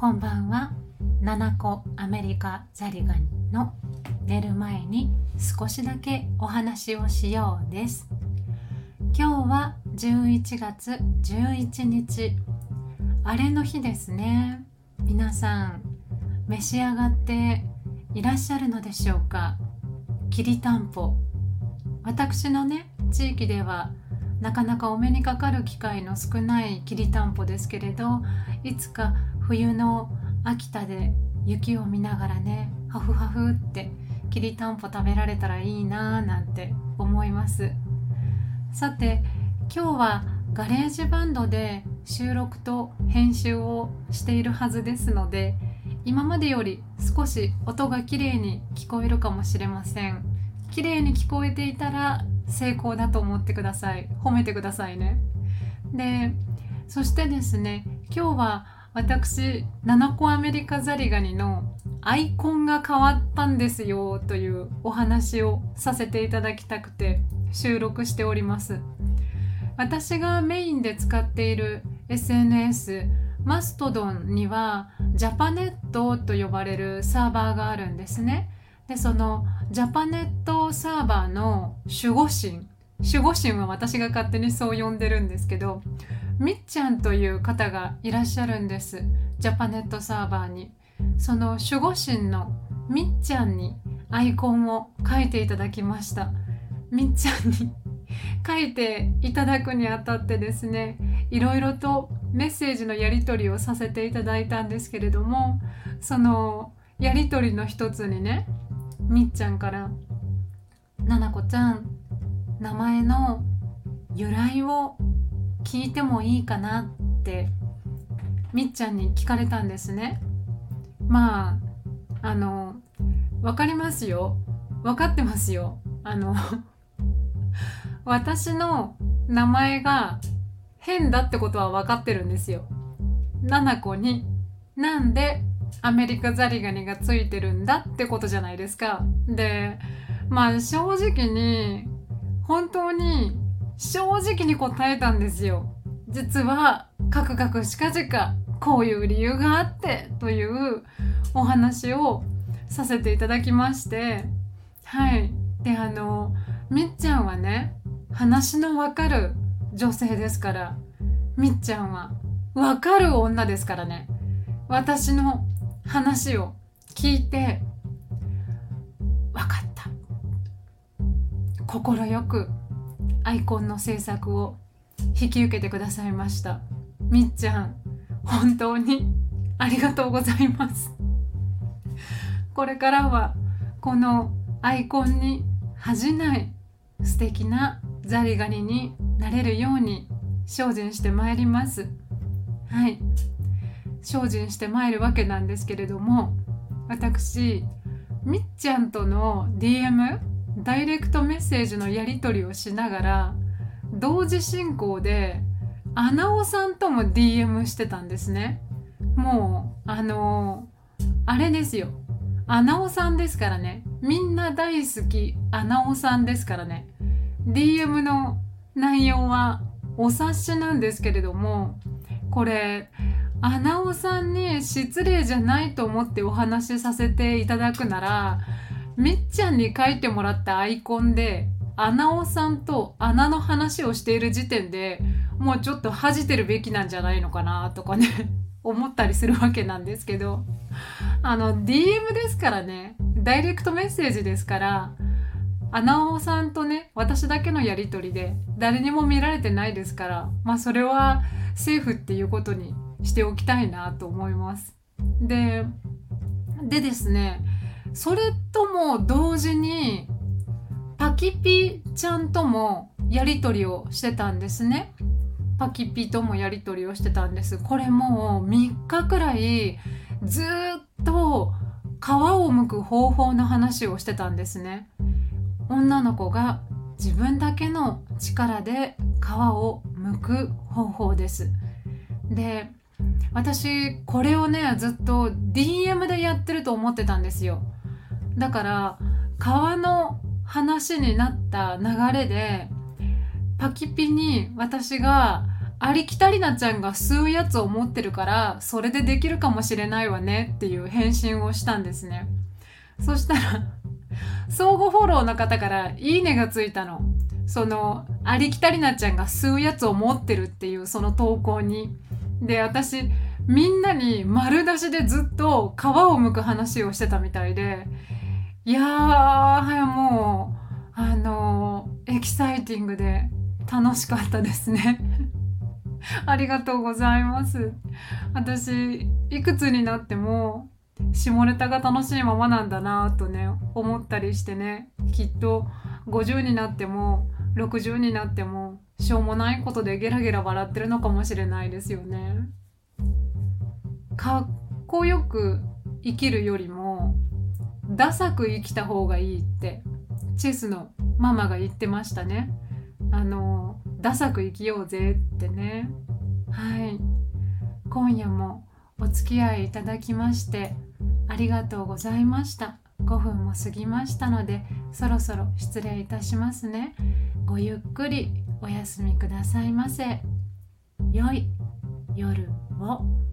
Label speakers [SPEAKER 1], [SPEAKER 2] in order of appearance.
[SPEAKER 1] こんばんは。七個アメリカザリガニの寝る前に少しだけお話をしようです。今日は11月11日。あれの日ですね。皆さん召し上がっていらっしゃるのでしょうか？きりたんぽ。私のね地域ではなかなかお目にかかる機会の少ないきりたんぽですけれどいつか冬の秋田で雪を見ながらねハフハフってきりたんぽ食べられたらいいなーなんて思います。さて今日はガレージバンドで収録と編集をしているはずですので今までより少し音が綺麗に聞こえるかもしれません。綺麗に聞こえていたら成功だと思ってください。褒めてくださいね。でそしてですね今日は私7個アメリカザリガニのアイコンが変わったんですよというお話をさせていただきたくて収録しております。私がメインで使っている SNS マストドンにはジャパネットと呼ばれるサーバーがあるんですね。でそのジャパネットサーバーの守護神守護神は私が勝手にそう呼んでるんですけどみっちゃんという方がいらっしゃるんです。ジャパネットサーバーに。その守護神のみっちゃんにアイコンを書いていただきました。みっちゃんに書いていただくにあたってですねいろいろとメッセージのやり取りをさせていただいたんですけれどもそのやり取りの一つにねみっちゃんから「ななこちゃん名前の由来を聞いてもいいかな?」ってみっちゃんに聞かれたんですね。まああの分かりますよ分かってますよ。あの 私の名前が変だってことは分かってるんですよ。ななこになんでアメリカザリガニがついてるんだってことじゃないですか。で、まあ正直に、本当に正直に答えたんですよ。実は、カクカクしかじか、こういう理由があってというお話をさせていただきまして、はい。で、あの、みっちゃんはね、話のわかる女性ですから、みっちゃんはわかる女ですからね。私の話を聞いて分かった快くアイコンの制作を引き受けてくださいました。みっちゃん本当にありがとうございます。これからはこのアイコンに恥じない素敵なザリガニになれるように精進してまいります。はい。精進してまいるわけなんですけれども私みっちゃんとの DM ダイレクトメッセージのやり取りをしながら同時進行でアナオさんとも DM してたんですね。もうあのあれですよ。アナオさんですからね。みんな大好きアナオさんですからね。DM の内容はお察しなんですけれどもこれアナオさんに失礼じゃないと思ってお話しさせていただくならみっちゃんに書いてもらったアイコンでアナオさんと穴の話をしている時点でもうちょっと恥じてるべきなんじゃないのかなとかね 思ったりするわけなんですけどあの DM ですからねダイレクトメッセージですからアナオさんとね私だけのやり取りで誰にも見られてないですからまあそれはセーフっていうことにしておきたいなと思います。ででですねそれとも同時にパキピちゃんともやり取りをしてたんですね。パキピともやり取りをしてたんです。これもう3日くらいずっと皮を剥く方法の話をしてたんですね。女の子が自分だけの力で皮を剥く方法です。で私これをねずっと DM でやってると思ってたんですよだから川の話になった流れでパキピに私がありきたりなちゃんが吸うやつを持ってるからそれでできるかもしれないわねっていう返信をしたんですね。そしたら相互フォローの方からいいねがついたの。そのありきたりなちゃんが吸うやつを持ってるっていうその投稿に。で私みんなに丸出しでずっと皮を剥く話をしてたみたいでいやーもうあのエキサイティングで楽しかったですね。ありがとうございます。私いくつになっても下ネタが楽しいままなんだなとね思ったりしてね。きっと50になっても60になってもしょうもないことでゲラゲラ笑ってるのかもしれないですよね。かっこよく生きるよりもダサく生きた方がいいってチェスのママが言ってましたね。あのダサく生きようぜってね。はい。今夜もお付き合いいただきましてありがとうございました。5分も過ぎましたのでそろそろ失礼いたしますね。ごゆっくりお休みくださいませ。良い夜を。